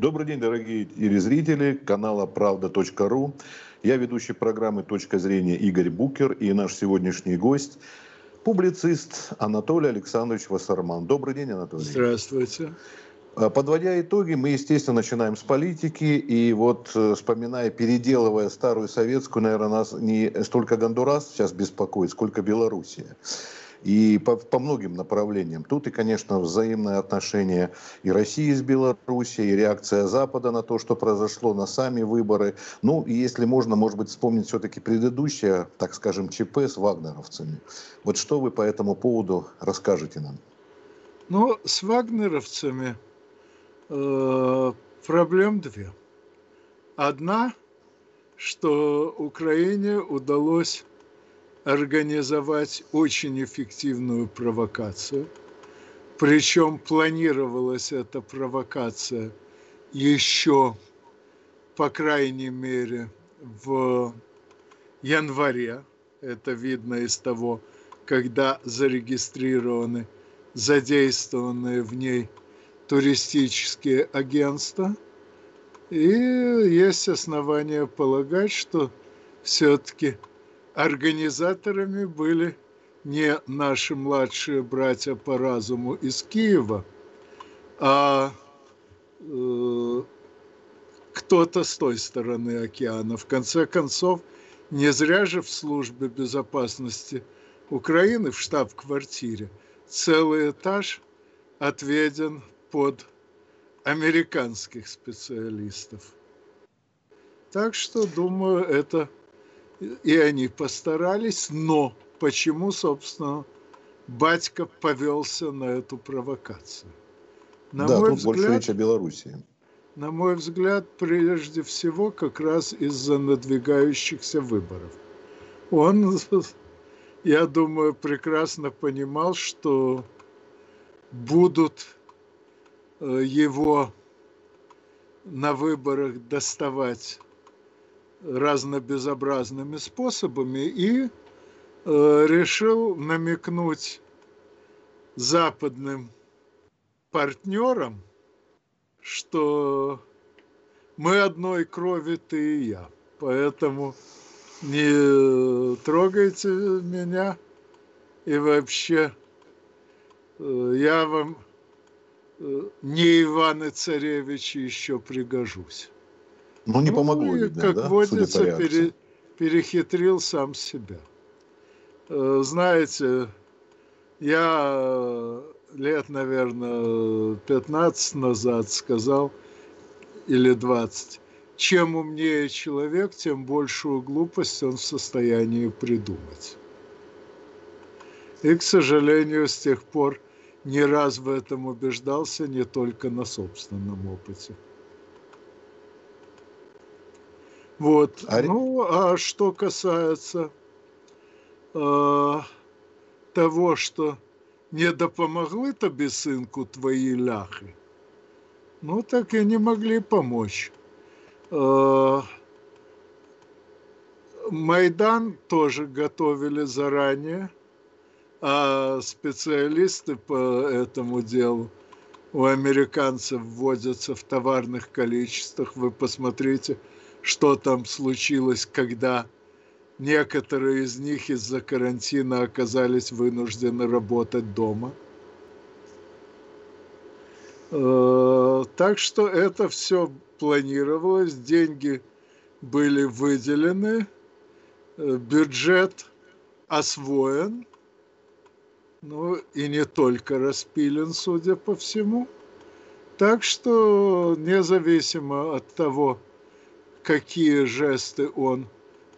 Добрый день, дорогие телезрители канала правда.ру. Я ведущий программы «Точка зрения» Игорь Букер и наш сегодняшний гость – публицист Анатолий Александрович Вассарман. Добрый день, Анатолий. Здравствуйте. А, подводя итоги, мы, естественно, начинаем с политики. И вот, э, вспоминая, переделывая старую советскую, наверное, нас не столько Гондурас сейчас беспокоит, сколько Белоруссия и по, по многим направлениям. Тут и, конечно, взаимное отношение и России с Белоруссией, и реакция Запада на то, что произошло, на сами выборы. Ну, и если можно, может быть, вспомнить все-таки предыдущее, так скажем, ЧП с вагнеровцами. Вот что вы по этому поводу расскажете нам? Ну, с вагнеровцами э, проблем две. Одна, что Украине удалось организовать очень эффективную провокацию. Причем планировалась эта провокация еще, по крайней мере, в январе. Это видно из того, когда зарегистрированы задействованные в ней туристические агентства. И есть основания полагать, что все-таки организаторами были не наши младшие братья по разуму из Киева, а э, кто-то с той стороны океана. В конце концов, не зря же в службе безопасности Украины в штаб-квартире целый этаж отведен под американских специалистов. Так что, думаю, это и они постарались, но почему, собственно, батька повелся на эту провокацию? На да, мой тут взгляд, больше речь о Белоруссии. На мой взгляд, прежде всего, как раз из-за надвигающихся выборов. Он, я думаю, прекрасно понимал, что будут э, его на выборах доставать разнобезобразными способами и э, решил намекнуть западным партнерам, что мы одной крови ты и я, поэтому не трогайте меня и вообще э, я вам э, не Иван и Царевич еще пригожусь. Ну, не ну, помогло, видно, как да? водится, пере, перехитрил сам себя. Э, знаете, я э, лет, наверное, 15 назад сказал, или 20, чем умнее человек, тем большую глупость он в состоянии придумать. И, к сожалению, с тех пор не раз в этом убеждался не только на собственном опыте. Вот. А... Ну, а что касается э, того, что не допомогли тобі, сынку, твои ляхи, ну, так и не могли помочь. Э, Майдан тоже готовили заранее, а специалисты по этому делу у американцев вводятся в товарных количествах. Вы посмотрите – что там случилось, когда некоторые из них из-за карантина оказались вынуждены работать дома. Э, так что это все планировалось, деньги были выделены, э, бюджет освоен, ну и не только распилен, судя по всему. Так что независимо от того, какие жесты он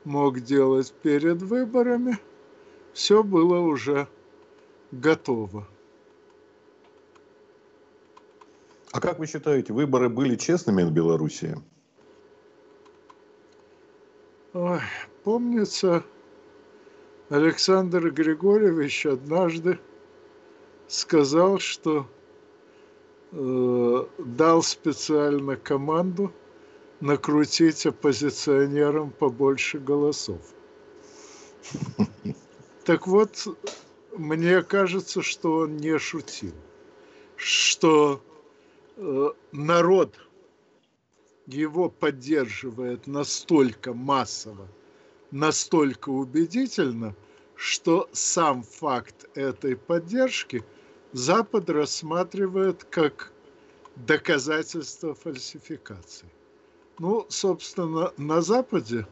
мог делать перед выборами, все было уже готово. А как вы считаете, выборы были честными в Беларуси? Ой, помнится, Александр Григорьевич однажды сказал, что э, дал специально команду – накрутить оппозиционерам побольше голосов. Так вот, мне кажется, что он не шутил, что э, народ его поддерживает настолько массово, настолько убедительно, что сам факт этой поддержки Запад рассматривает как доказательство фальсификации. Ну, собственно, на Западе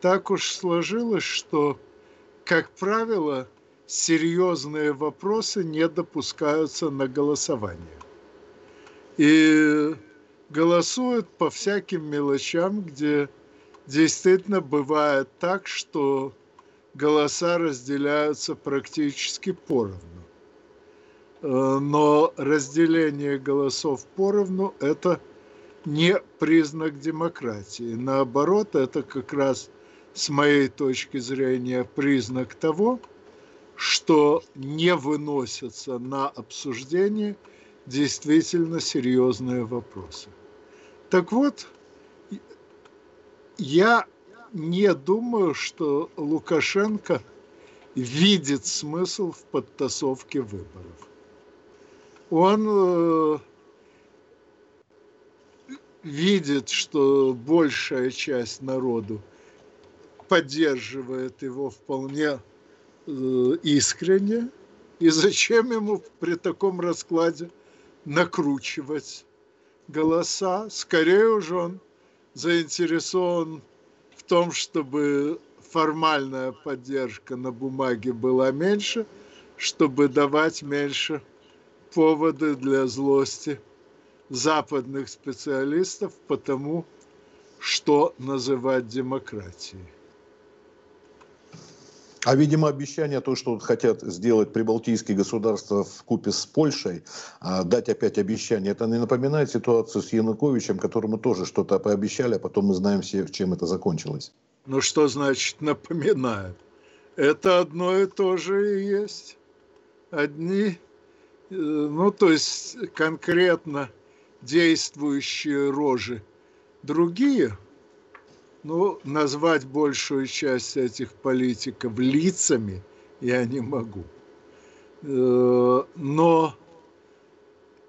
так уж сложилось, что, как правило, серьезные вопросы не допускаются на голосование. И голосуют по всяким мелочам, где действительно бывает так, что голоса разделяются практически поровну. Э, но разделение голосов поровну – это не признак демократии. Наоборот, это как раз с моей точки зрения признак того, что не выносятся на обсуждение действительно серьезные вопросы. Так вот, я не думаю, что Лукашенко видит смысл в подтасовке выборов. Он э, видит, что большая часть народу поддерживает его вполне э, искренне, и зачем ему при таком раскладе накручивать голоса? Скорее уже он заинтересован в том, чтобы формальная поддержка на бумаге была меньше, чтобы давать меньше поводы для злости западных специалистов по тому, что называть демократией. А, видимо, обещание, то, что хотят сделать прибалтийские государства в купе с Польшей, а, дать опять обещание, это не напоминает ситуацию с Януковичем, которому тоже что-то пообещали, а потом мы знаем все, чем это закончилось. Ну, что значит напоминает? Это одно и то же и есть. Одни, э, ну, то есть конкретно действующие рожи, другие – ну, назвать большую часть этих политиков лицами я не могу. Э, но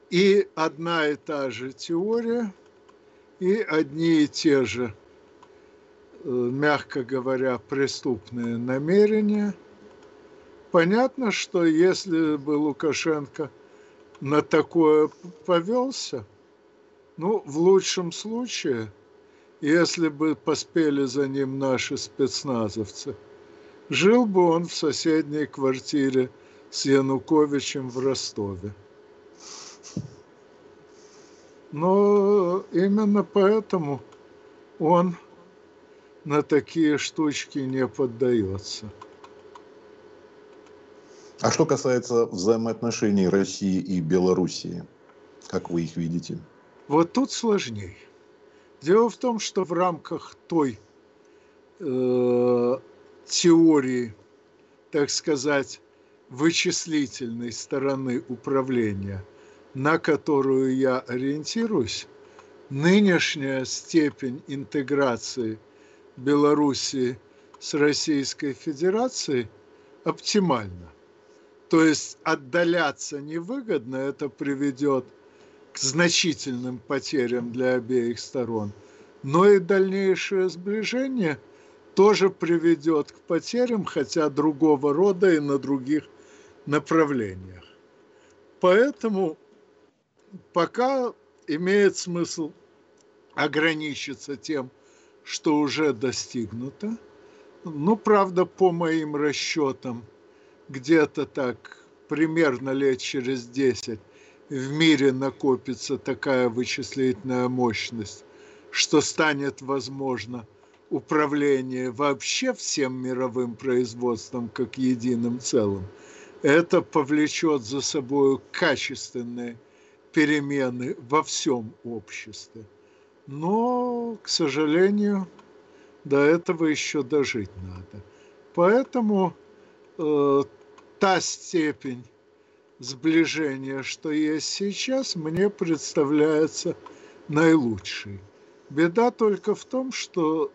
и одна и та же теория, и одни и те же, э, мягко говоря, преступные намерения. Понятно, что если бы Лукашенко на такое повелся, ну, в лучшем случае – если бы поспели за ним наши спецназовцы. Жил бы он в соседней квартире с Януковичем в Ростове. Но именно поэтому он на такие штучки не поддается. А что касается взаимоотношений России и Белоруссии, как вы их видите? Вот тут сложнее. Дело в том, что в рамках той э, теории, так сказать, вычислительной стороны управления, на которую я ориентируюсь, нынешняя степень интеграции Белоруссии с Российской Федерацией оптимальна. То есть отдаляться невыгодно, это приведет к к значительным потерям для обеих сторон, но и дальнейшее сближение тоже приведет к потерям, хотя другого рода и на других направлениях. Поэтому пока имеет смысл ограничиться тем, что уже достигнуто. Ну, правда, по моим расчетам, где-то так примерно лет через 10 в мире накопится такая вычислительная мощность, что станет возможно управление вообще всем мировым производством как единым целым, это повлечет за собой качественные перемены во всем обществе. Но, к сожалению, до этого еще дожить надо. Поэтому э, та степень сближения, что есть сейчас, мне представляется наилучшей. Беда только в том, что,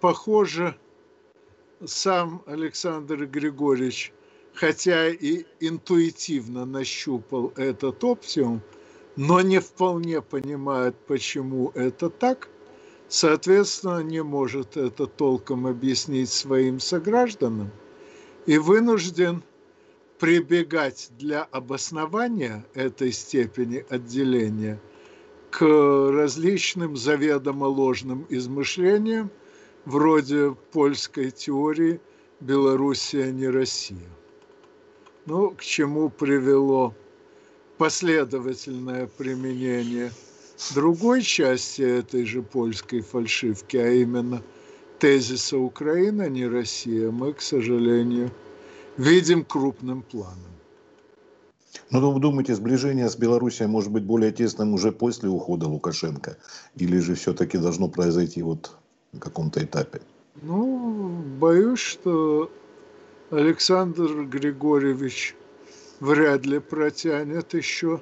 похоже, сам Александр Григорьевич, хотя и интуитивно нащупал этот оптимум, но не вполне понимает, почему это так, соответственно, не может это толком объяснить своим согражданам и вынужден прибегать для обоснования этой степени отделения к различным заведомо ложным измышлениям, вроде польской теории «Белоруссия не Россия». Ну, к чему привело последовательное применение другой части этой же польской фальшивки, а именно тезиса «Украина не Россия», мы, к сожалению, видим крупным планом. Ну, вы думаете, сближение с Белоруссией может быть более тесным уже после ухода Лукашенко? Или же все-таки должно произойти вот на каком-то этапе? Ну, боюсь, что Александр Григорьевич вряд ли протянет еще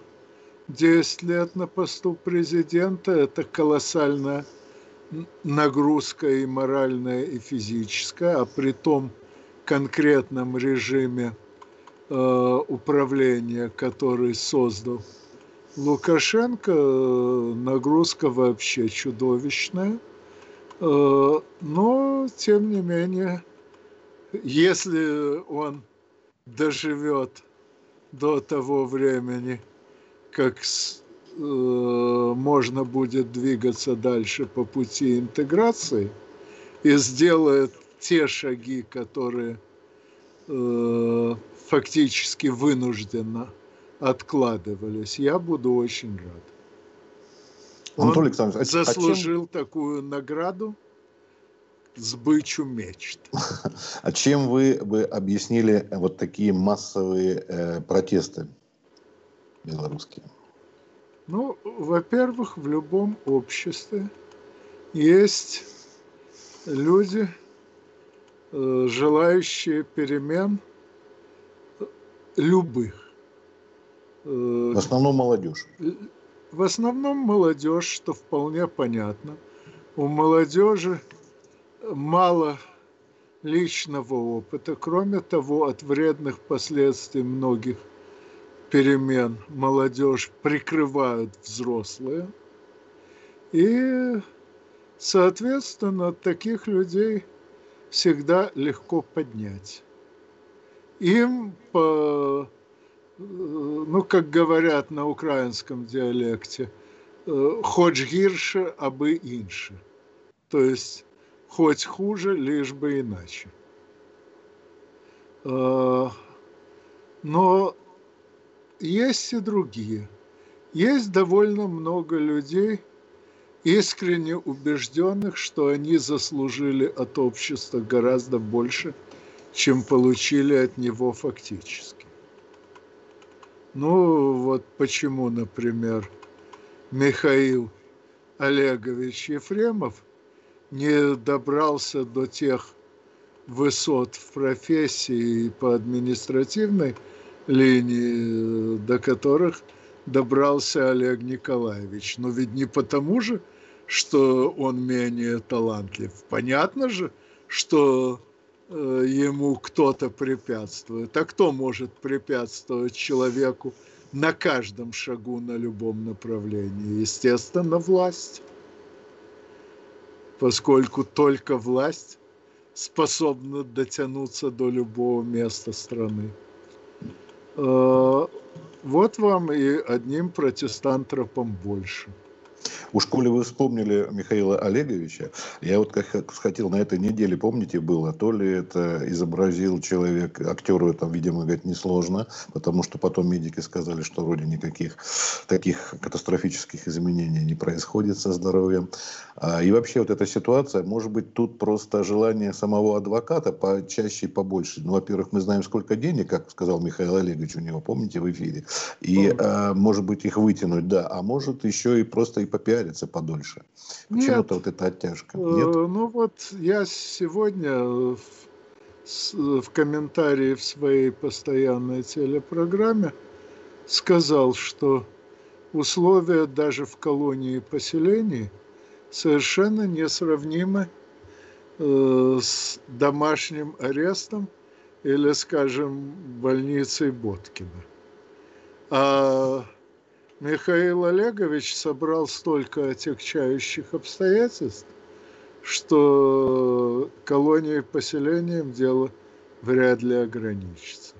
10 лет на посту президента. Это колоссальная нагрузка и моральная, и физическая, а при том конкретном режиме э, управления, который создал Лукашенко, нагрузка вообще чудовищная. Э, но, тем не менее, если он доживет до того времени, как э, можно будет двигаться дальше по пути интеграции и сделает те шаги, которые э, фактически вынужденно откладывались, я буду очень рад. Он Анатолий Александрович, а заслужил а чем... такую награду сбычу мечт. А чем вы бы объяснили вот такие массовые э, протесты белорусские? Ну, во-первых, в любом обществе есть люди, желающие перемен любых. Э, в основном молодежь. В основном молодежь, что вполне понятно. У молодежи мало личного опыта. Кроме того, от вредных последствий многих перемен молодежь прикрывают взрослые. И, соответственно, таких людей – всегда легко поднять. Им, по, ну, как говорят на украинском диалекте, хоть гирше, абы инше. То есть, хоть хуже, лишь бы иначе. Но есть и другие. Есть довольно много людей – искренне убежденных, что они заслужили от общества гораздо больше, чем получили от него фактически. Ну, вот почему, например, Михаил Олегович Ефремов не добрался до тех высот в профессии и по административной линии, до которых добрался Олег Николаевич. Но ведь не потому же, что он менее талантлив. Понятно же, что э, ему кто-то препятствует. А кто может препятствовать человеку на каждом шагу на любом направлении? Естественно, власть. Поскольку только власть способна дотянуться до любого места страны. Э, вот вам и одним протестантропом больше – Уж коли вы вспомнили Михаила Олеговича, я вот как хотел на этой неделе, помните, было, то ли это изобразил человек, актеру это, видимо, говорить несложно, потому что потом медики сказали, что вроде никаких таких катастрофических изменений не происходит со здоровьем. А, и вообще вот эта ситуация, может быть, тут просто желание самого адвоката почаще и побольше. Ну, во-первых, мы знаем, сколько денег, как сказал Михаил Олегович у него, помните, в эфире. И, а, может быть, их вытянуть, да. А может, еще и просто и попиариться подольше. Почему-то вот эта оттяжка. Э, Нет? Ну, вот я сегодня в, в комментарии в своей постоянной телепрограмме сказал, что условия даже в колонии поселений – совершенно несравнимы э, с домашним арестом или, скажем, больницей Боткина. А Михаил Олегович собрал столько отягчающих обстоятельств, что колонией поселением дело вряд ли ограничится.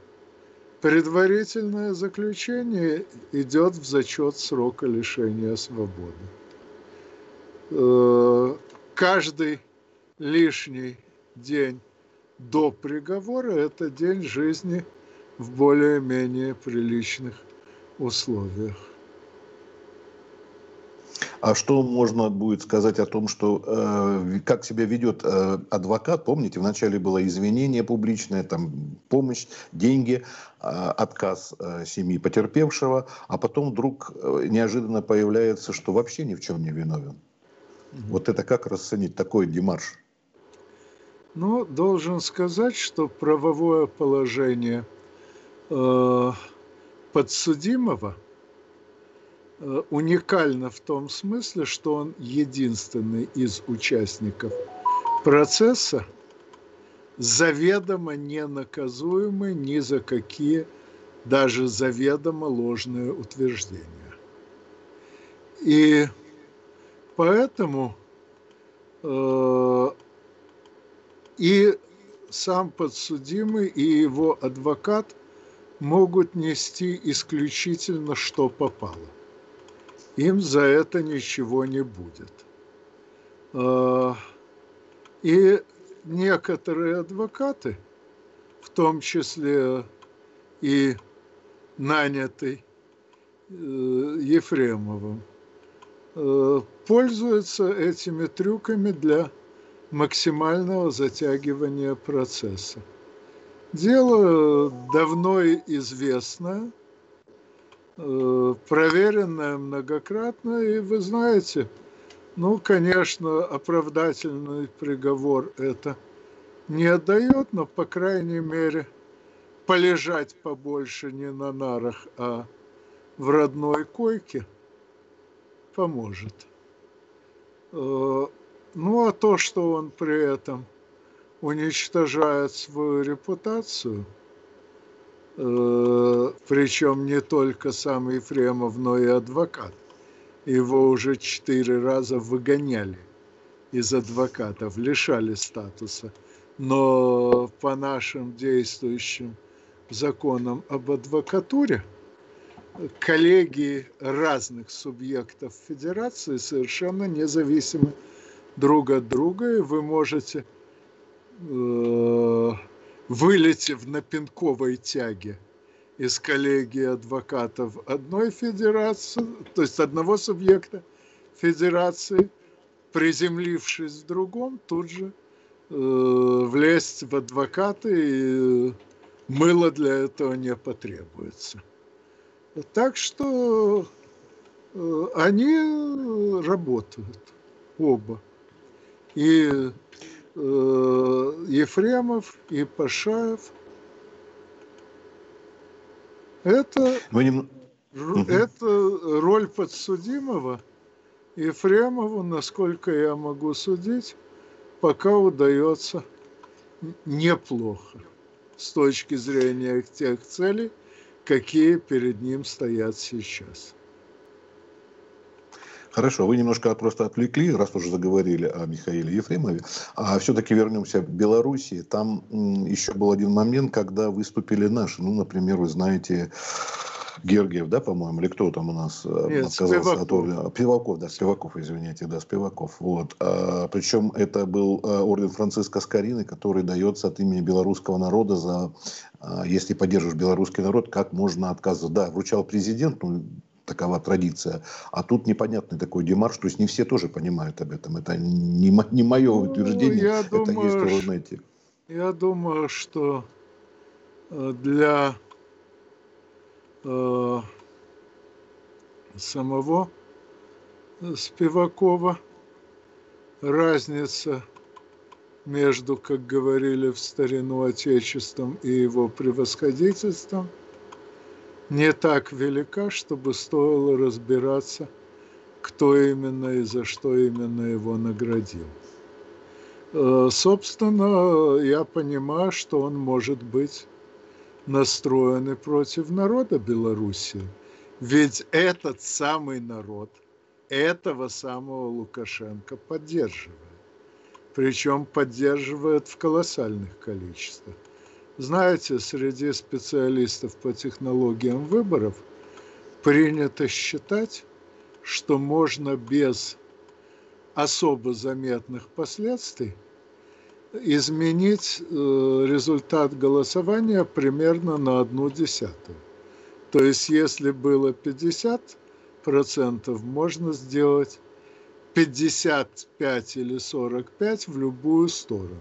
Предварительное заключение идет в зачет срока лишения свободы. Э, каждый лишний день до приговора – это день жизни в более-менее приличных условиях. А что можно будет сказать о том, что э, как себя ведет э, адвокат? Помните, вначале было извинение публичное, там помощь, деньги, э, отказ э, семьи потерпевшего, а потом вдруг э, неожиданно появляется, что вообще ни в чем не виновен. Вот это как расценить такой демарш? Ну, должен сказать, что правовое положение э, подсудимого э, уникально в том смысле, что он единственный из участников процесса, заведомо не наказуемый ни за какие даже заведомо ложные утверждения. И поэтому э, и сам подсудимый, и его адвокат могут нести исключительно, что попало. Им за это ничего не будет. А, и некоторые адвокаты, в том числе и нанятый э, Ефремовым, э, пользуются этими трюками для максимального затягивания процесса. Дело давно известное, э, проверенное многократно, и вы знаете, ну, конечно, оправдательный приговор это не отдает, но, по крайней мере, полежать побольше не на нарах, а в родной койке поможет. Э, ну а то, что он при этом уничтожает свою репутацию, э, причем не только сам Ефремов, но и адвокат. Его уже четыре раза выгоняли из адвокатов, лишали статуса. Но по нашим действующим законам об адвокатуре коллеги разных субъектов федерации совершенно независимы друг от друга, и вы можете, э, вылетев на пинковой тяге из коллегии адвокатов одной федерации, то есть одного субъекта федерации, приземлившись в другом, тут же э, влезть в адвокаты, и мыло для этого не потребуется. Так что э, они работают оба и э, Ефремов, и Пашаев. Это, не... это роль подсудимого Ефремову, насколько я могу судить, пока удается неплохо с точки зрения тех целей, какие перед ним стоят сейчас. Хорошо, вы немножко просто отвлекли, раз уже заговорили о Михаиле Ефремове. А все-таки вернемся к Белоруссии. Там еще был один момент, когда выступили наши. Ну, например, вы знаете, Георгиев, да, по-моему, или кто там у нас э, Нет, отказался Спиваков. от Пиваков, да, Спиваков, извините, да, Спиваков. Вот. А, причем это был э, орден Франциска Скорины, который дается от имени белорусского народа за, а, если поддерживаешь белорусский народ, как можно отказываться. Да, вручал президент, ну, такова традиция. А тут непонятный такой демарш, то есть не все тоже понимают об этом. Это не, не мое ну, утверждение, я это думаю, есть в Рунете. Я думаю, что э, для э, самого Спивакова разница между, как говорили в старину, Отечеством и его превосходительством – не так велика, чтобы стоило разбираться, кто именно и за что именно его наградил. Э, собственно, я понимаю, что он может быть настроен и против народа Беларуси Ведь этот самый народ этого самого Лукашенко поддерживает. Причем поддерживает в колоссальных количествах. Знаете, среди специалистов по технологиям выборов принято считать, что можно без особо заметных последствий изменить э, результат голосования примерно на одну десятую. То есть, если было 50 процентов, можно сделать 55 или 45 в любую сторону.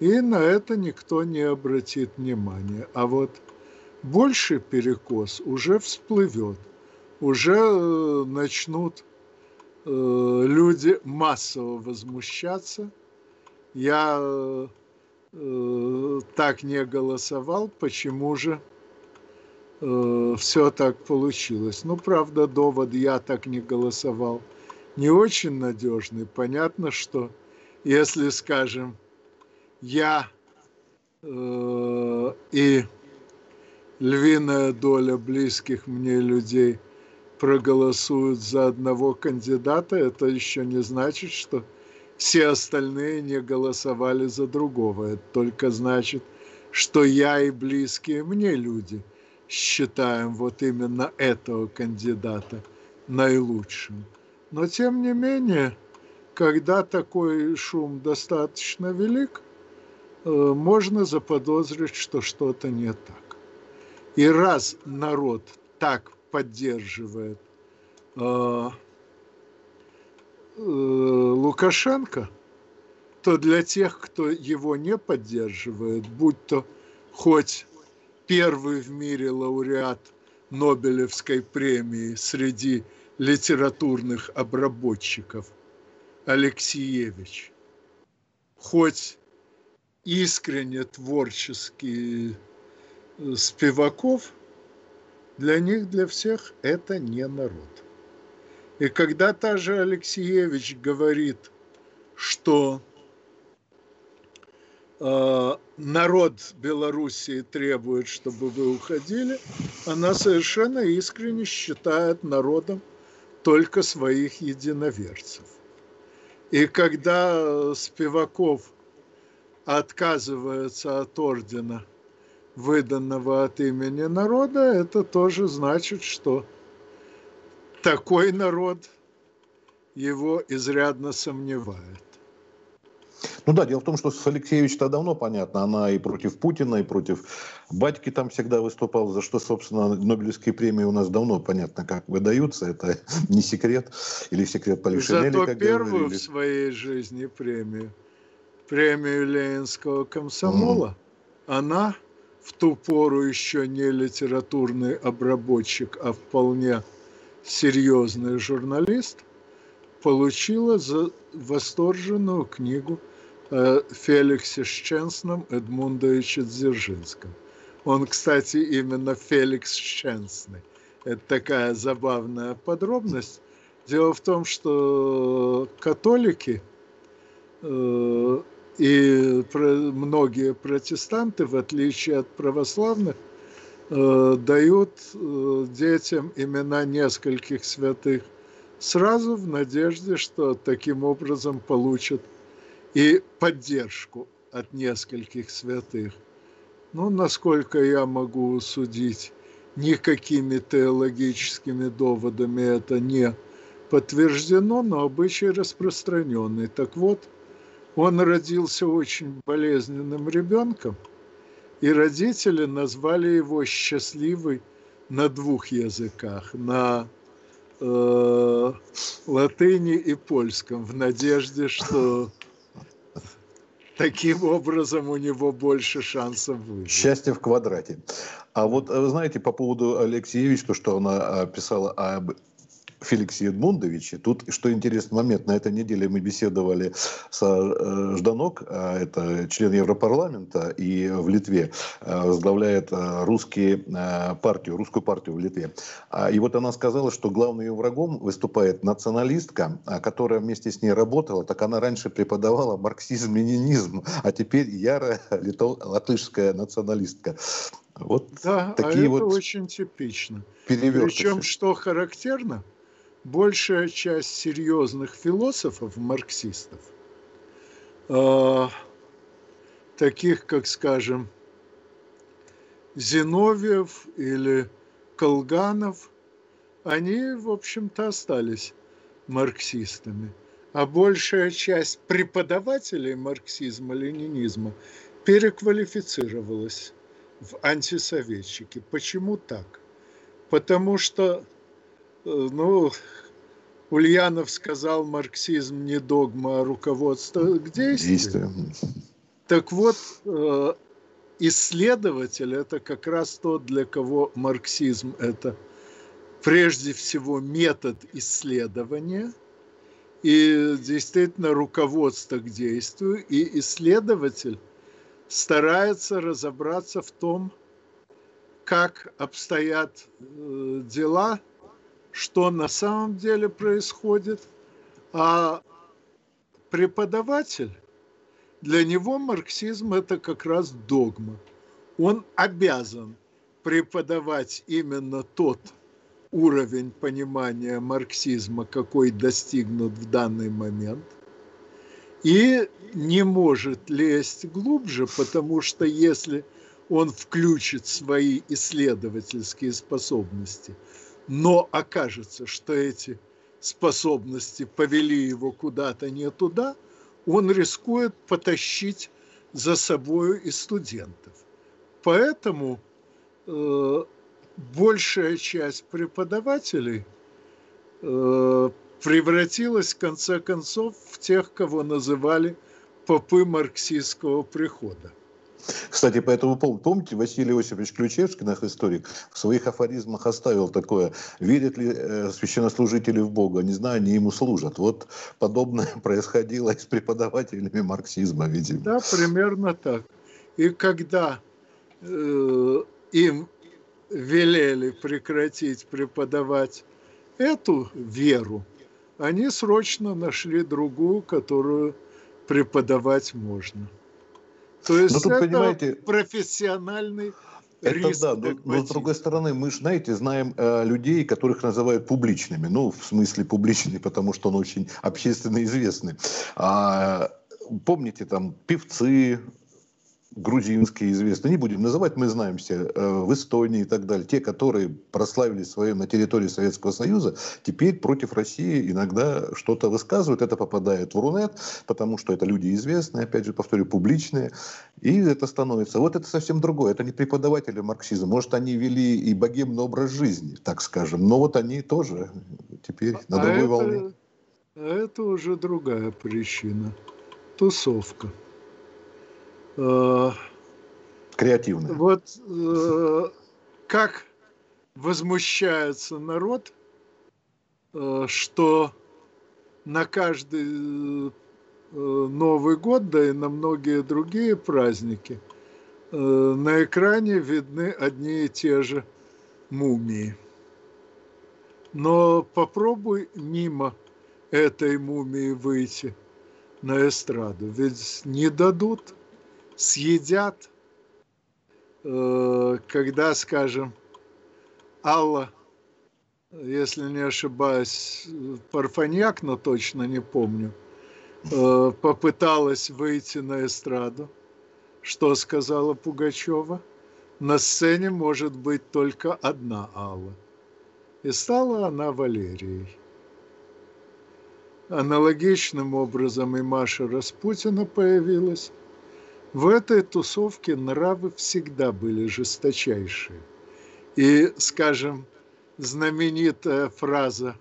И на это никто не обратит внимания. А вот больший перекос уже всплывет, уже э, начнут э, люди массово возмущаться. Я э, так не голосовал, почему же э, все так получилось? Ну, правда, довод «я так не голосовал» не очень надежный. Понятно, что если, скажем, я э, и львиная доля близких мне людей проголосуют за одного кандидата, это еще не значит, что все остальные не голосовали за другого. Это только значит, что я и близкие мне люди считаем вот именно этого кандидата наилучшим. Но тем не менее, когда такой шум достаточно велик, э, можно заподозрить, что что-то не так. И раз народ так поддерживает э, Лукашенко, то для тех, кто его не поддерживает, будь то хоть первый в мире лауреат Нобелевской премии среди литературных обработчиков Алексеевич, хоть искренне творческий э, Спиваков, для них, для всех это не народ. И когда та же Алексеевич говорит, что э, народ Белоруссии требует, чтобы вы уходили, она совершенно искренне считает народом только своих единоверцев. И когда Спиваков отказывается от ордена, выданного от имени народа, это тоже значит, что такой народ его изрядно сомневает. Ну да, дело в том, что с Алексеевич-то давно понятно, она и против Путина, и против Батьки там всегда выступал, за что, собственно, Нобелевские премии у нас давно понятно, как выдаются, это не секрет, или секрет Полишинеля, Зато как первую говорили. в своей жизни премию, премию Ленинского комсомола, mm-hmm. она в ту пору еще не литературный обработчик, а вполне серьезный журналист, получила за восторженную книгу о Феликсе Щенсном Эдмундовиче Дзержинском. Он, кстати, именно Феликс Щенсный. Это такая забавная подробность. Дело в том, что католики э, и многие протестанты, в отличие от православных, э, дают э, детям имена нескольких святых сразу в надежде, что таким образом получат и поддержку от нескольких святых. Ну, насколько я могу судить, никакими теологическими доводами это не подтверждено, но обычай распространенный. Так вот, он родился очень болезненным ребенком, и родители назвали его счастливый на двух языках, на э, латыни и польском, в надежде, что таким образом у него больше шансов выжить. Счастье в квадрате. А вот, э, знаете, по поводу Алексеевич, то, что она э, писала об Феликсе Эдмундовиче. Тут, что интересный момент, на этой неделе мы беседовали с э, Жданок, а это член Европарламента, и в Литве э, возглавляет э, русские партию, русскую партию в Литве. А, и вот она сказала, что главным ее врагом выступает националистка, которая вместе с ней работала, так она раньше преподавала марксизм-ленинизм, а теперь ярая латышская националистка. Вот да, а такие а вот это очень типично. Причем, что характерно, большая часть серьезных философов, марксистов, э, таких как, скажем, Зиновьев или Колганов, они, в общем-то, остались марксистами. А большая часть преподавателей марксизма-ленинизма переквалифицировалась в антисоветчики. Почему так? Потому что, ну, Ульянов сказал, марксизм не догма, а руководство к действию. Так вот, э, исследователь – это как раз тот, для кого марксизм – это прежде всего метод исследования и действительно руководство к действию, и исследователь – старается разобраться в том, как обстоят э, дела, что на самом деле происходит, а преподаватель, для него марксизм это как раз догма. Он обязан преподавать именно тот уровень понимания марксизма, какой достигнут в данный момент, и не может лезть глубже, потому что если он включит свои исследовательские способности, но окажется, что эти способности повели его куда-то не туда, он рискует потащить за собою и студентов. Поэтому э, большая часть преподавателей э, превратилась в конце концов в тех, кого называли попы марксистского прихода. Кстати, по этому поводу, помните, Василий Иосифович Ключевский, наш историк, в своих афоризмах оставил такое, верят ли э, священнослужители в Бога, не знаю, они ему служат. Вот подобное происходило и с преподавателями марксизма, видимо. Да, примерно так. И когда э, им велели прекратить преподавать эту веру, они срочно нашли другую, которую преподавать можно. То есть ну, это понимаете, профессиональный это риск да, но, но с другой стороны, мы же, знаете, знаем э, людей, которых называют публичными. Ну, в смысле публичный, потому что он очень общественно известный. А, помните, там, певцы, грузинские известные, не будем называть, мы знаем все, э, в Эстонии и так далее, те, которые прославились своим на территории Советского Союза, теперь против России иногда что-то высказывают, это попадает в Рунет, потому что это люди известные, опять же, повторю, публичные, и это становится, вот это совсем другое, это не преподаватели марксизма, может, они вели и богемный образ жизни, так скажем, но вот они тоже теперь на а другой это, волне. Это уже другая причина, тусовка. Э, Креативно. Вот э, как возмущается народ, э, что на каждый Новый год, да и на многие другие праздники, на экране видны одни и те же мумии. Но попробуй мимо этой мумии выйти на эстраду, ведь не дадут – съедят, э, когда, скажем, Алла, если не ошибаюсь, Парфаньяк, но точно не помню, э, попыталась выйти на эстраду. Что сказала Пугачева? На сцене может быть только одна Алла. И стала она Валерией. Аналогичным образом и Маша Распутина появилась. В этой тусовке нравы всегда были жесточайшие. И, скажем, знаменитая фраза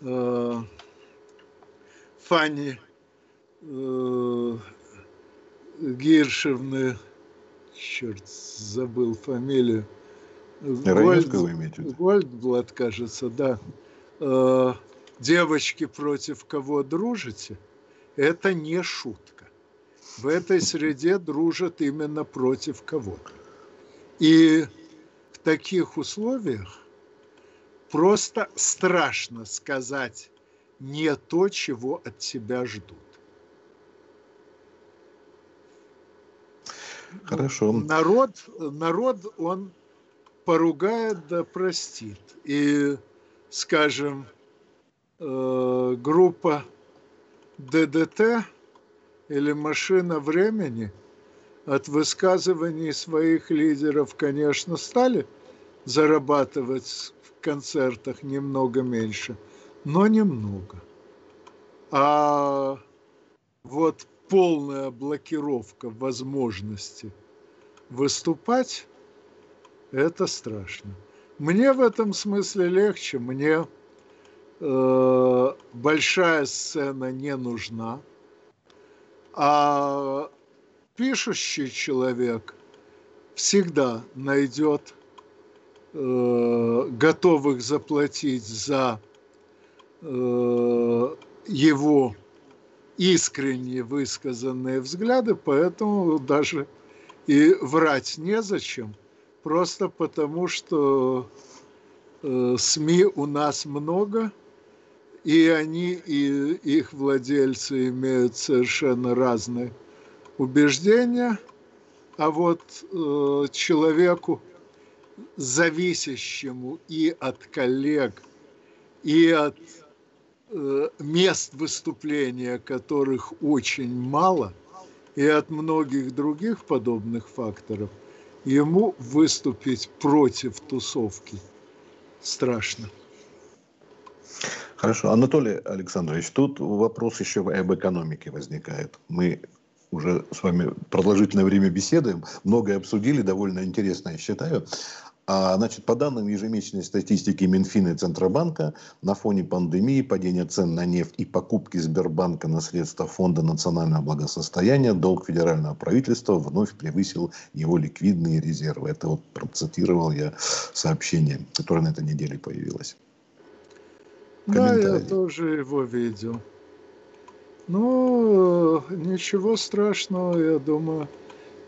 э, Фани э, Гиршевны, черт, забыл фамилию, Гольд, Гольдблат, кажется, да. э, девочки против кого дружите, это не шутка. В этой среде дружат именно против кого-то. И в таких условиях просто страшно сказать не то, чего от тебя ждут. Хорошо. Народ, народ, он поругает да простит. И, скажем, э, группа ДДТ или машина времени от высказываний своих лидеров, конечно, стали зарабатывать в концертах немного меньше, но немного. А вот полная блокировка возможности выступать, это страшно. Мне в этом смысле легче, мне э, большая сцена не нужна, а пишущий человек всегда найдет э, готовых заплатить за э, его искренне высказанные взгляды, поэтому даже и врать незачем, просто потому что э, СМИ у нас много, и они, и их владельцы имеют совершенно разные убеждения, а вот э, человеку, зависящему и от коллег, и от Э, мест выступления которых очень мало, и от многих других подобных факторов, ему выступить против тусовки страшно. Хорошо. Анатолий Александрович, тут вопрос еще об экономике возникает. Мы уже с вами продолжительное время беседуем, многое обсудили, довольно интересно, я считаю. А, значит, по данным ежемесячной статистики Минфина и Центробанка, на фоне пандемии, падения цен на нефть и покупки Сбербанка на средства Фонда национального благосостояния, долг федерального правительства вновь превысил его ликвидные резервы. Это вот процитировал я сообщение, которое на этой неделе появилось. Да, я тоже его видел. Ну, ничего страшного, я думаю.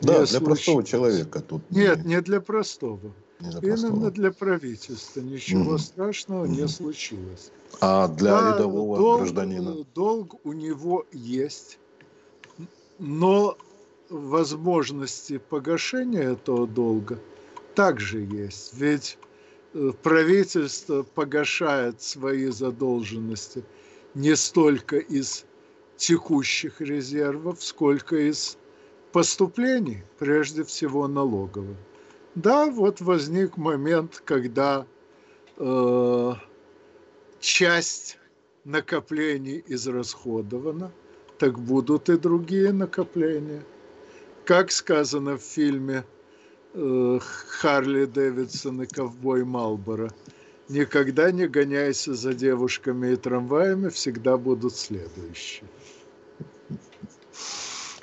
Да, для случится. простого человека тут. Нет, не для простого. Именно для правительства ничего угу. страшного угу. не случилось. А для да, рядового долг, гражданина? Долг у него есть, но возможности погашения этого долга также есть. Ведь э, правительство погашает свои задолженности не столько из текущих резервов, сколько из поступлений, прежде всего налоговых. Да, вот возник момент, когда э, часть накоплений израсходована, так будут и другие накопления. Как сказано в фильме э, Харли Дэвидсон и ковбой Малборо, никогда не гоняйся за девушками и трамваями, всегда будут следующие.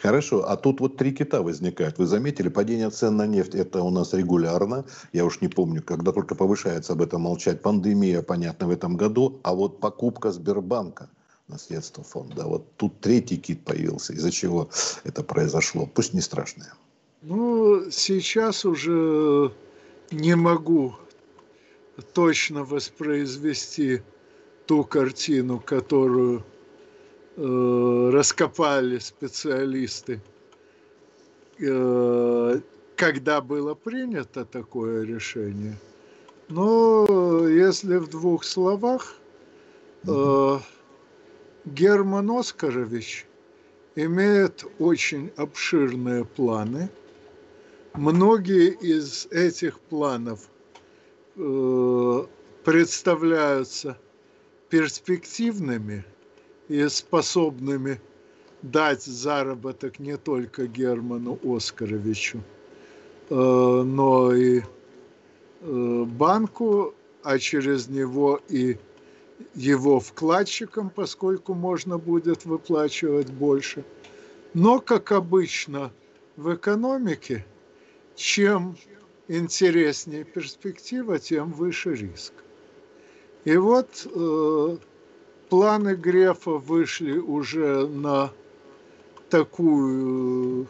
Хорошо, а тут вот три кита возникают. Вы заметили, падение цен на нефть это у нас регулярно. Я уж не помню, когда только повышается об этом молчать. Пандемия, понятно, в этом году. А вот покупка Сбербанка на средства фонда. Вот тут третий кит появился. Из-за чего это произошло? Пусть не страшное. Ну, сейчас уже не могу точно воспроизвести ту картину, которую Э, раскопали специалисты, э, когда было принято такое решение. Но если в двух словах, э, Герман Оскарович имеет очень обширные планы. Многие из этих планов представляются перспективными – и способными дать заработок не только Герману Оскаровичу, э, но и э, банку, а через него и его вкладчикам, поскольку можно будет выплачивать больше. Но, как обычно в экономике, чем интереснее перспектива, тем выше риск. И вот э, планы Грефа вышли уже на такую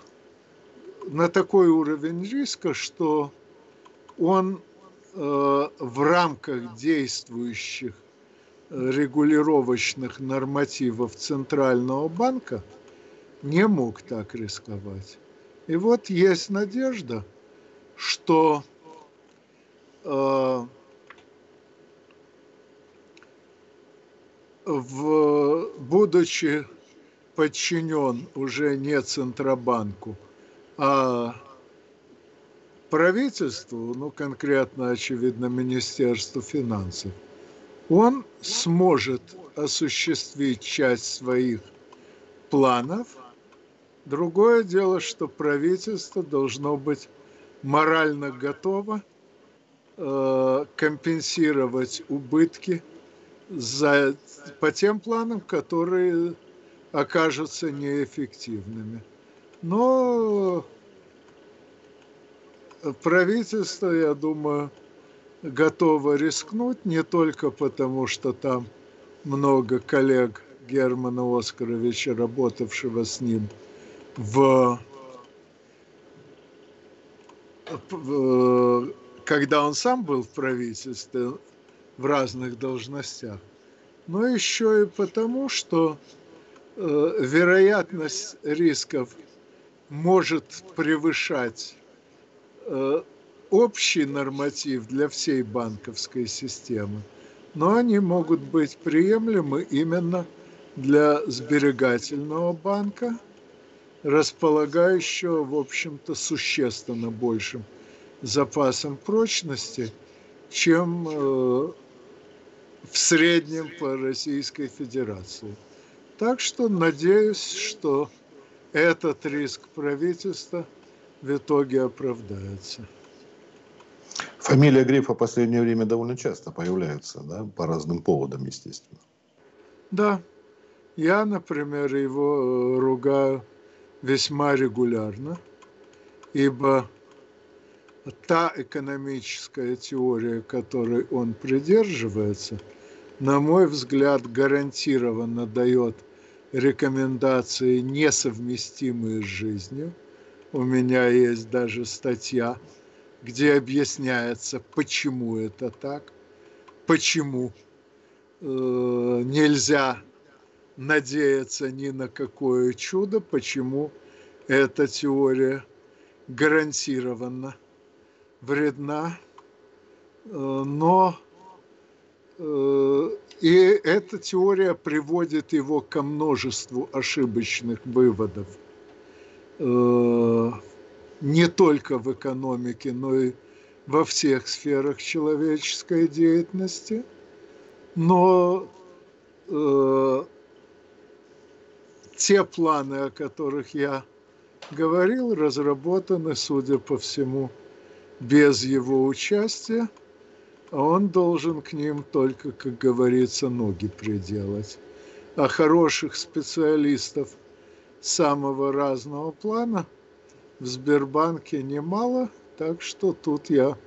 на такой уровень риска, что он э, в рамках действующих регулировочных нормативов Центрального банка не мог так рисковать. И вот есть надежда, что э, в, будучи подчинен уже не Центробанку, а правительству, ну конкретно, очевидно, Министерству финансов, он сможет осуществить часть своих планов. Другое дело, что правительство должно быть морально готово э, компенсировать убытки за, по тем планам, которые окажутся неэффективными. Но правительство, я думаю, готово рискнуть не только потому, что там много коллег Германа Оскаровича, работавшего с ним в когда он сам был в правительстве в разных должностях, но еще и потому, что э, вероятность рисков может превышать э, общий норматив для всей банковской системы, но они могут быть приемлемы именно для сберегательного банка, располагающего, в общем-то, существенно большим запасом прочности, чем э, в среднем по Российской Федерации. Так что надеюсь, что этот риск правительства в итоге оправдается. Фамилия Грифа в последнее время довольно часто появляется, да, по разным поводам, естественно. Да, я, например, его э, ругаю весьма регулярно, ибо та экономическая теория, которой он придерживается, на мой взгляд, гарантированно дает рекомендации, несовместимые с жизнью. У меня есть даже статья где объясняется, почему это так, почему э, нельзя надеяться ни на какое чудо, почему эта теория гарантированно вредна, э, но э, и эта теория приводит его ко множеству ошибочных выводов. Э, не только в экономике, но и во всех сферах человеческой деятельности. Но те планы, о которых я говорил, разработаны, судя по всему, без его участия, а он должен к ним только, как говорится, ноги приделать. А хороших специалистов самого разного плана – в Сбербанке немало, так что тут я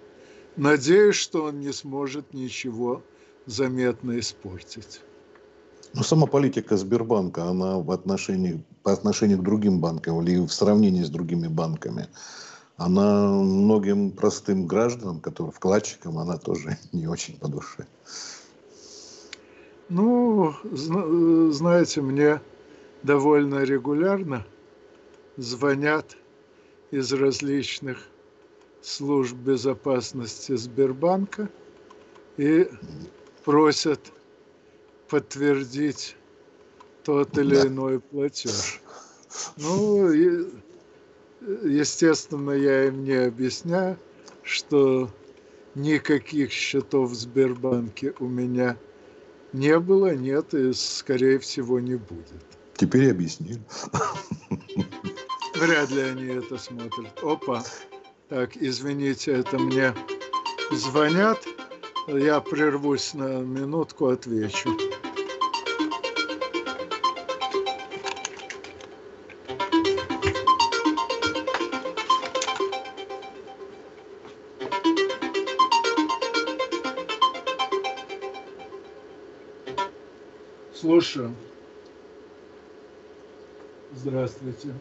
надеюсь, что он не сможет ничего заметно испортить. Но сама политика Сбербанка, она в отношении, по отношению к другим банкам или в сравнении с другими банками, она многим простым гражданам, которые вкладчикам, она тоже не очень по душе. Ну, знаете, мне довольно регулярно звонят из различных служб безопасности Сбербанка и просят подтвердить тот или да. иной платеж. Ну, естественно, я им не объясняю, что никаких счетов в Сбербанке у меня не было, нет и, скорее всего, не будет. Теперь объяснили. Вряд ли они это смотрят. Опа. Так, извините, это мне звонят. Я прервусь на минутку, отвечу. Слушаю. Здравствуйте.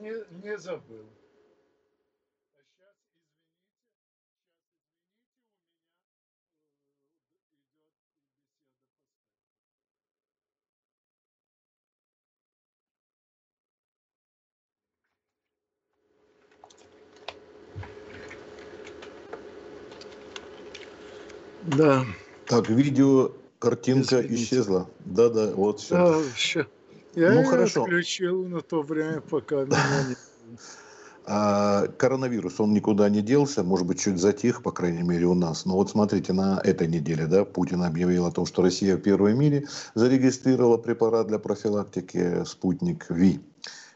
Не, не забыл. Да. Так, видео, картинка Извините. исчезла. Да, да, вот все. Да, все. Я ну, хорошо. отключил на то время, пока меня не а коронавирус, он никуда не делся, может быть, чуть затих, по крайней мере, у нас. Но вот смотрите, на этой неделе да, Путин объявил о том, что Россия в первой мире зарегистрировала препарат для профилактики «Спутник Ви»,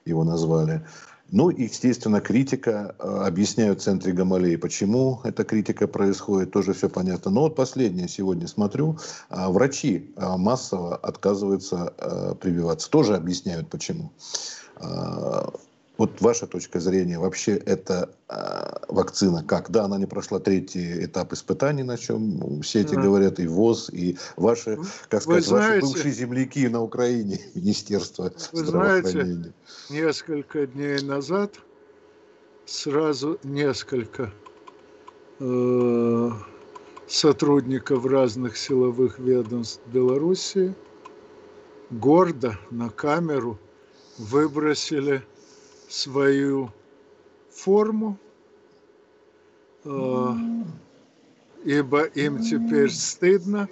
его назвали. Ну, естественно, критика. Э, объясняют в центре Гамалеи, почему эта критика происходит, тоже все понятно. Но вот последнее сегодня смотрю. Э, врачи э, массово отказываются прививаться. Тоже объясняют, почему. Вот ваша точка зрения, вообще эта э, вакцина как? Да, она не прошла третий этап испытаний, на чем все эти да. говорят, и ВОЗ, и ваши, как сказать, знаете, ваши бывшие земляки на Украине, Министерство вы здравоохранения. Знаете, несколько дней назад сразу несколько э, сотрудников разных силовых ведомств Белоруссии гордо на камеру выбросили свою форму, э, ибо им теперь стыдно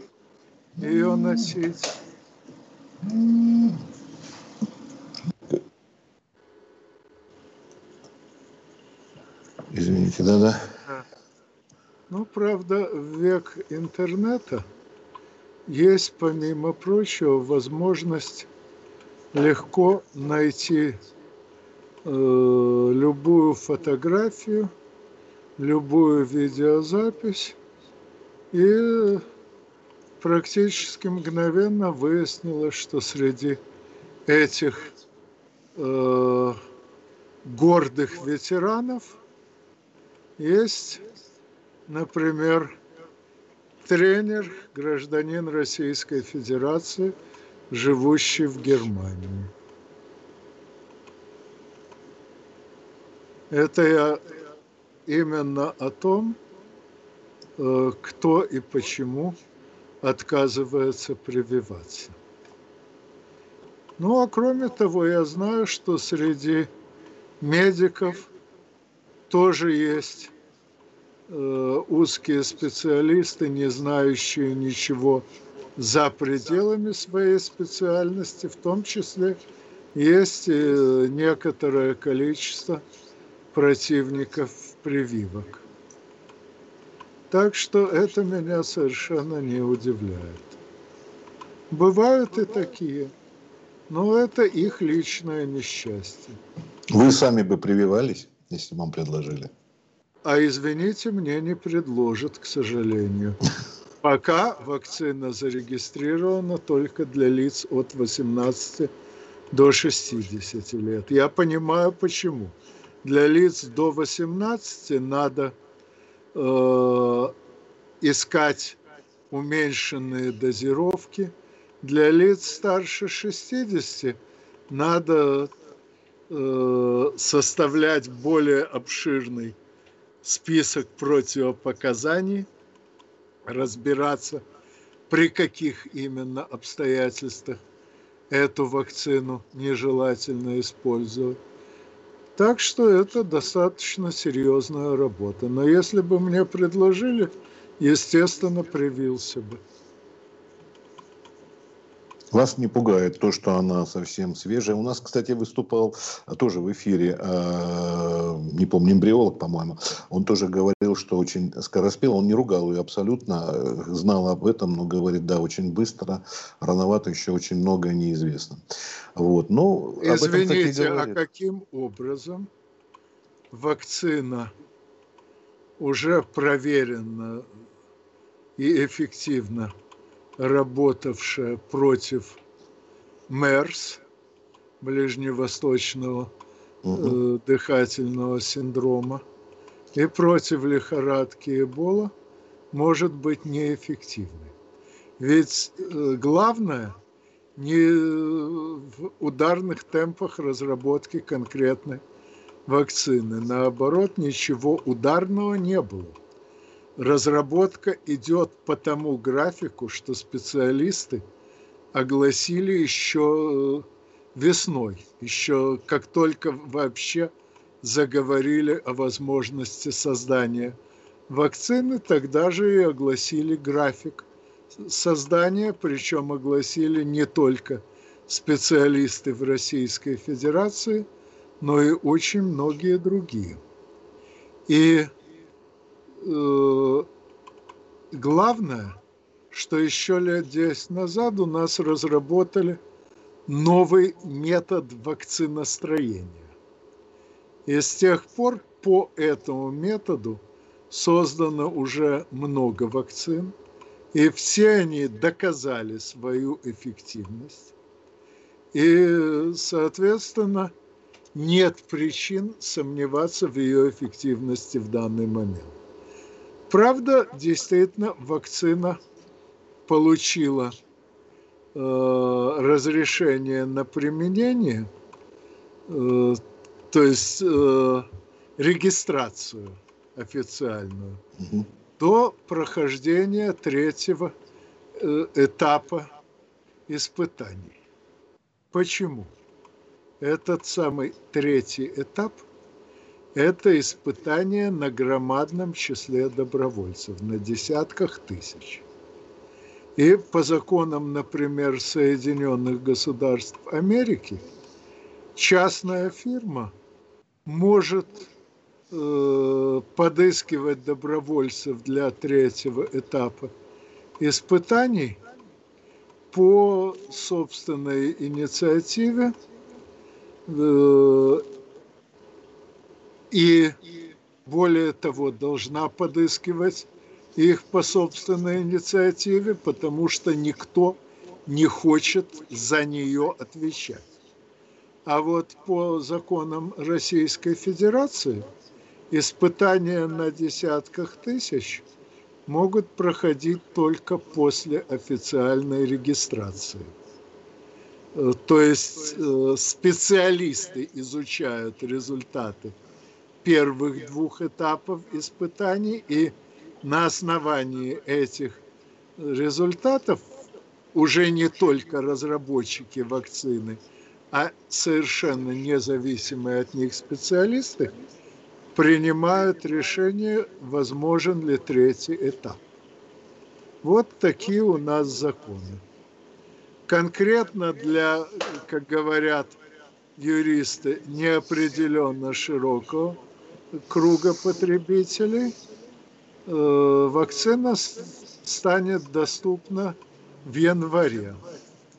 ее носить. Извините, да-да. Ну, правда, в век интернета есть, помимо прочего, возможность легко найти Э, любую фотографию, любую видеозапись и практически мгновенно выяснилось, что среди этих э, гордых ветеранов есть, например, тренер, гражданин Российской Федерации, живущий в Германии. Это я именно о том, э, кто и почему отказывается прививаться. Ну а кроме того, я знаю, что среди медиков тоже есть э, узкие специалисты, не знающие ничего за пределами своей специальности, в том числе есть некоторое количество противников прививок. Так что это меня совершенно не удивляет. Бывают и такие, но это их личное несчастье. Вы сами бы прививались, если вам предложили? А извините, мне не предложат, к сожалению. Пока вакцина зарегистрирована только для лиц от 18 до 60 лет. Я понимаю, почему для лиц до 18 надо э, искать уменьшенные дозировки. Для лиц старше 60 надо э, составлять более обширный список противопоказаний, разбираться, при каких именно обстоятельствах эту вакцину нежелательно использовать. Так что это достаточно серьезная работа. Но если бы мне предложили, естественно, привился бы. Вас не пугает то, что она совсем свежая. У нас, кстати, выступал тоже в эфире, э, не помню, эмбриолог, по-моему. Он тоже говорил, что очень скороспел. Он не ругал ее абсолютно, э, знал об этом, но говорит, да, очень быстро, рановато, еще очень многое неизвестно. Вот. Ну, Извините, этом, кстати, а каким образом вакцина уже проверена и эффективно работавшая против МЕРС, ближневосточного угу. э, дыхательного синдрома, и против лихорадки Эбола может быть неэффективной. Ведь э, главное не в ударных темпах разработки конкретной вакцины. Наоборот, ничего ударного не было. Разработка идет по тому графику, что специалисты огласили еще э, весной, еще как только вообще заговорили о возможности создания вакцины, тогда же и огласили график создания, причем огласили не только специалисты в Российской Федерации, но и очень многие другие. И главное, что еще лет 10 назад у нас разработали новый метод вакциностроения. И с тех пор по этому методу создано уже много вакцин, и все они доказали свою эффективность. И, соответственно, нет причин сомневаться в ее эффективности в данный момент. Правда, действительно, вакцина получила э, разрешение на применение э, то есть э, регистрацию официальную, угу. до прохождения третьего э, этапа испытаний. Почему? Этот самый третий этап – это испытание на громадном числе добровольцев, на десятках тысяч. И по законам, например, Соединенных Государств Америки, частная фирма – может э, подыскивать добровольцев для третьего этапа испытаний по собственной инициативе э, и более того должна подыскивать их по собственной инициативе, потому что никто не хочет за нее отвечать. А вот по законам Российской Федерации испытания на десятках тысяч могут проходить только после официальной регистрации. То есть э, специалисты изучают результаты первых двух этапов испытаний и на основании этих результатов уже не только разработчики вакцины – а совершенно независимые от них специалисты принимают решение, возможен ли третий этап. Вот такие у нас законы. Конкретно для, как говорят юристы, неопределенно широкого круга потребителей э, вакцина станет доступна в январе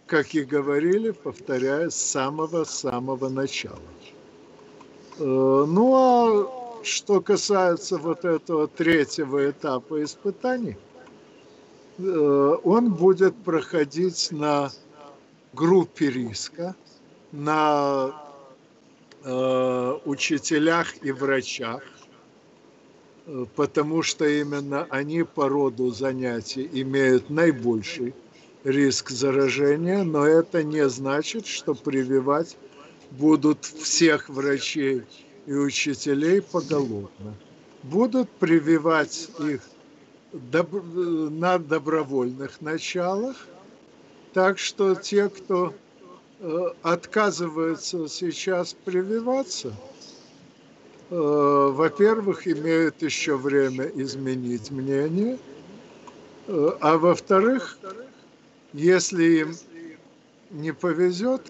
как и говорили, повторяю, с самого-самого начала. Э, ну а что касается вот этого третьего этапа испытаний, э, он будет проходить на группе риска, на учителях и врачах, потому что именно они по роду занятий имеют наибольший риск заражения, но это не значит, что прививать будут всех врачей и учителей поголовно. Будут прививать их доб- на добровольных началах, так что те, кто э, отказывается сейчас прививаться, э, во-первых, имеют еще время изменить мнение, э, а во-вторых, если им не повезет,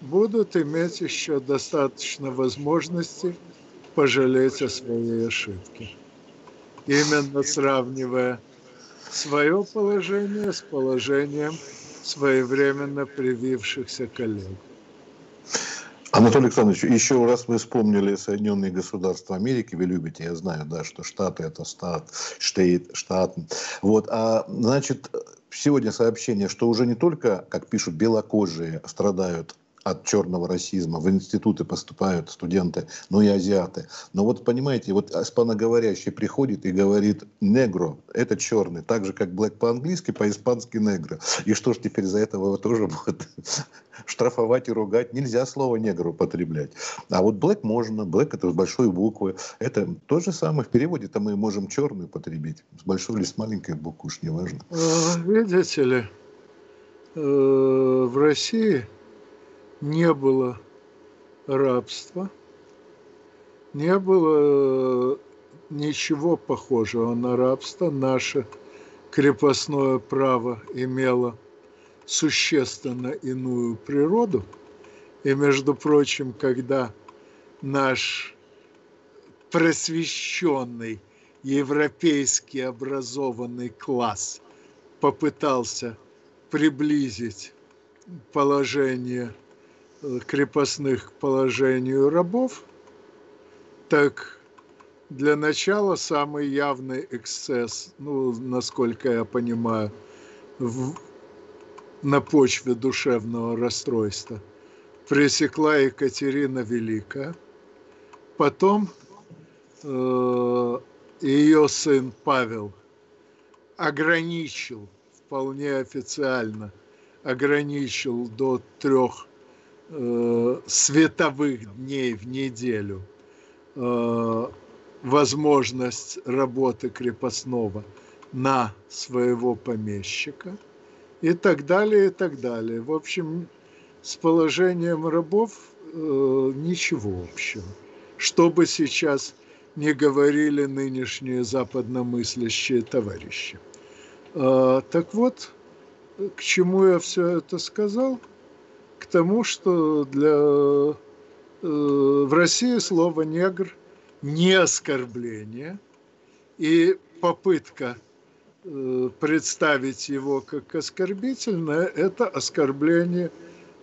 будут иметь еще достаточно возможностей пожалеть о своей ошибке. Именно сравнивая свое положение с положением своевременно привившихся коллег. Анатолий Александрович, еще раз вы вспомнили Соединенные Государства Америки, вы любите, я знаю, да, что Штаты это стат, штейт, штат. Вот, а значит, сегодня сообщение, что уже не только, как пишут, белокожие страдают от черного расизма. В институты поступают студенты, ну и азиаты. Но вот понимаете, вот испаноговорящий приходит и говорит «негро» – это черный, так же, как «блэк» по-английски, по-испански «негро». И что ж теперь за этого тоже будут штрафовать и ругать? Нельзя слово «негр» употреблять. А вот «блэк» можно, «блэк» – это с большой буквы. Это то же самое. В переводе-то мы можем черный употребить. С большой или с маленькой буквы, уж не важно. А, видите ли, э, в России – не было рабства, не было э, ничего похожего на рабство. Наше крепостное право имело существенно иную природу. И, между прочим, когда наш просвещенный, европейский образованный класс попытался приблизить положение крепостных к положению рабов, так для начала самый явный эксцесс, ну, насколько я понимаю, в, на почве душевного расстройства пресекла Екатерина Великая. Потом э, ее сын Павел ограничил, вполне официально ограничил до трех э, световых дней в неделю э, возможность работы крепостного на своего помещика и так далее, и так далее. В общем, с положением рабов э, ничего общего. Что бы сейчас не говорили нынешние западномыслящие товарищи. Э, так вот, к чему я все это сказал – к тому, что для, э, в России слово «негр» не оскорбление, и попытка э, представить его как оскорбительное – это оскорбление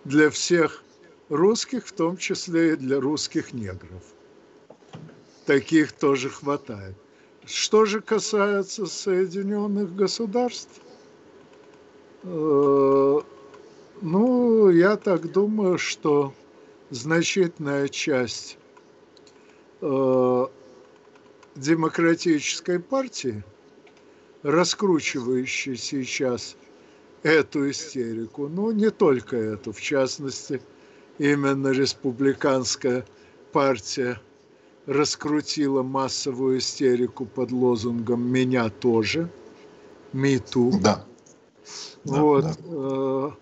для всех русских, в том числе и для русских негров. Таких тоже хватает. Что же касается Соединенных Государств, э, ну, я так думаю, что значительная часть э, демократической партии, раскручивающей сейчас эту истерику, ну, не только эту, в частности, именно республиканская партия раскрутила массовую истерику под лозунгом «Меня тоже», «Миту». Да. Вот. Да, да.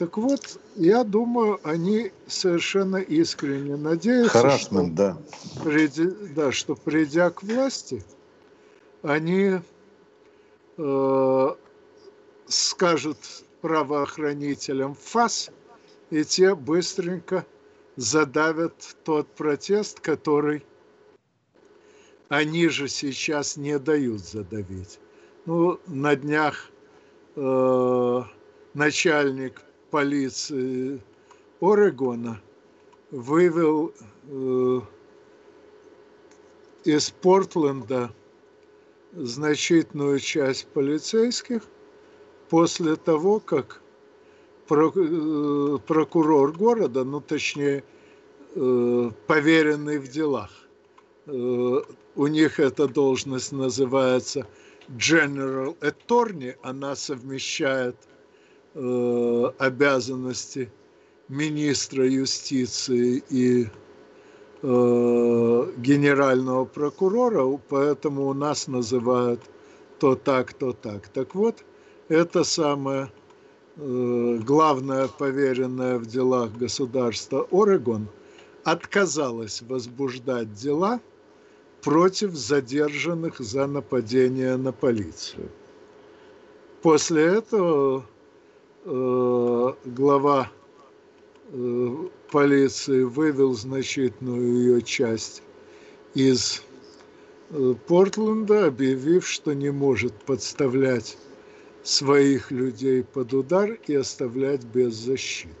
Так вот, я думаю, они совершенно искренне надеются, Харасмент, что, да. Приди, да, что придя к власти, они э, скажут правоохранителям ФАС, и те быстренько задавят тот протест, который они же сейчас не дают задавить. Ну, на днях э, начальник полиции Орегона вывел э, из Портленда значительную часть полицейских после того, как э, прокурор города, ну точнее э, поверенный в делах, э, у них эта должность называется General Attorney, она совмещает Э, обязанности министра юстиции и э, генерального прокурора, поэтому у нас называют то так, то так. Так вот, это самое э, главное поверенное в делах государства Орегон отказалась возбуждать дела против задержанных за нападение на полицию. После этого Э, глава э, полиции вывел значительную ее часть из э, Портленда, объявив, что не может подставлять своих людей под удар и оставлять без защиты.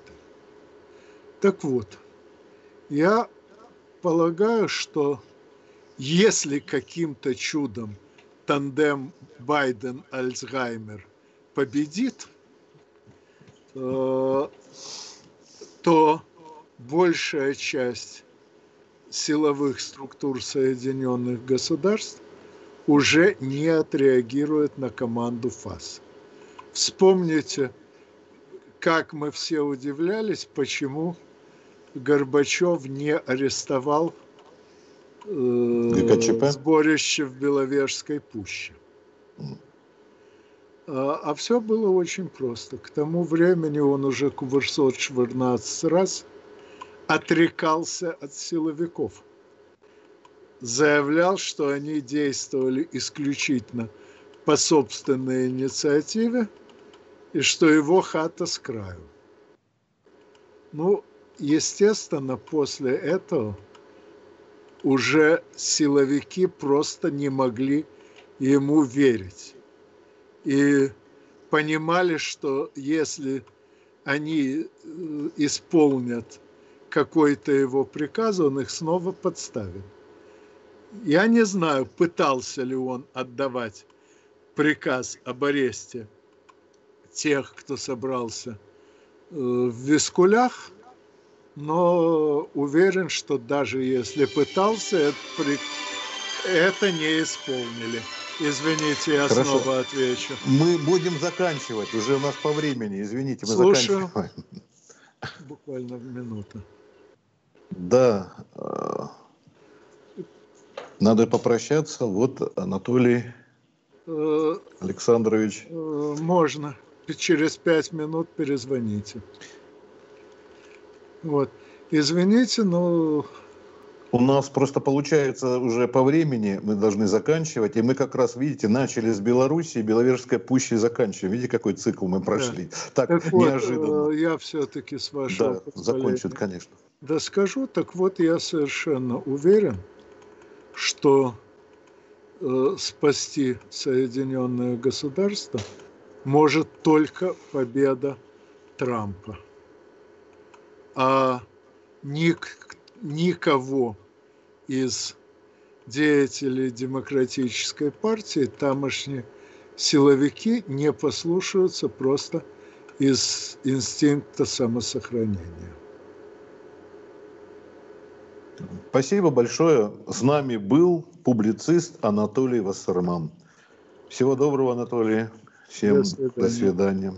Так вот, я полагаю, что если каким-то чудом тандем Байден-Альцгеймер победит – то большая часть силовых структур Соединенных Государств уже не отреагирует на команду ФАС. Вспомните, как мы все удивлялись, почему Горбачев не арестовал э, сборище в Беловежской пуще. А, а все было очень просто. К тому времени он уже 914 раз отрекался от силовиков. Заявлял, что они действовали исключительно по собственной инициативе и что его хата с краю. Ну, естественно, после этого уже силовики просто не могли ему верить. И понимали, что если они э, исполнят какой-то его приказ, он их снова подставит. Я не знаю, пытался ли он отдавать приказ об аресте тех, кто собрался э, в Вискулях, но уверен, что даже если пытался, это, это не исполнили. Извините, я Хорошо. снова отвечу. Мы будем заканчивать, уже у нас по времени, извините, мы Слушаю. заканчиваем. Буквально в минуту. Да, э, надо попрощаться. Вот Анатолий э, Александрович. Э, можно. Через пять минут перезвоните. Вот. Извините, но... У нас просто получается уже по времени, мы должны заканчивать, и мы как раз, видите, начали с Белоруссии, Беловежская пуща и заканчиваем. Видите, какой цикл мы прошли. Да. Так, так неожиданно. Вот, я все-таки с вашего Да, закончит, конечно. Да скажу, так вот я совершенно уверен, что э, спасти Соединенное Государство может только победа Трампа а ник, никого из деятелей демократической партии тамошние силовики не послушаются просто из инстинкта самосохранения. Спасибо большое. С нами был публицист Анатолий Вассерман. Всего доброго, Анатолий. Всем до свидания. До свидания.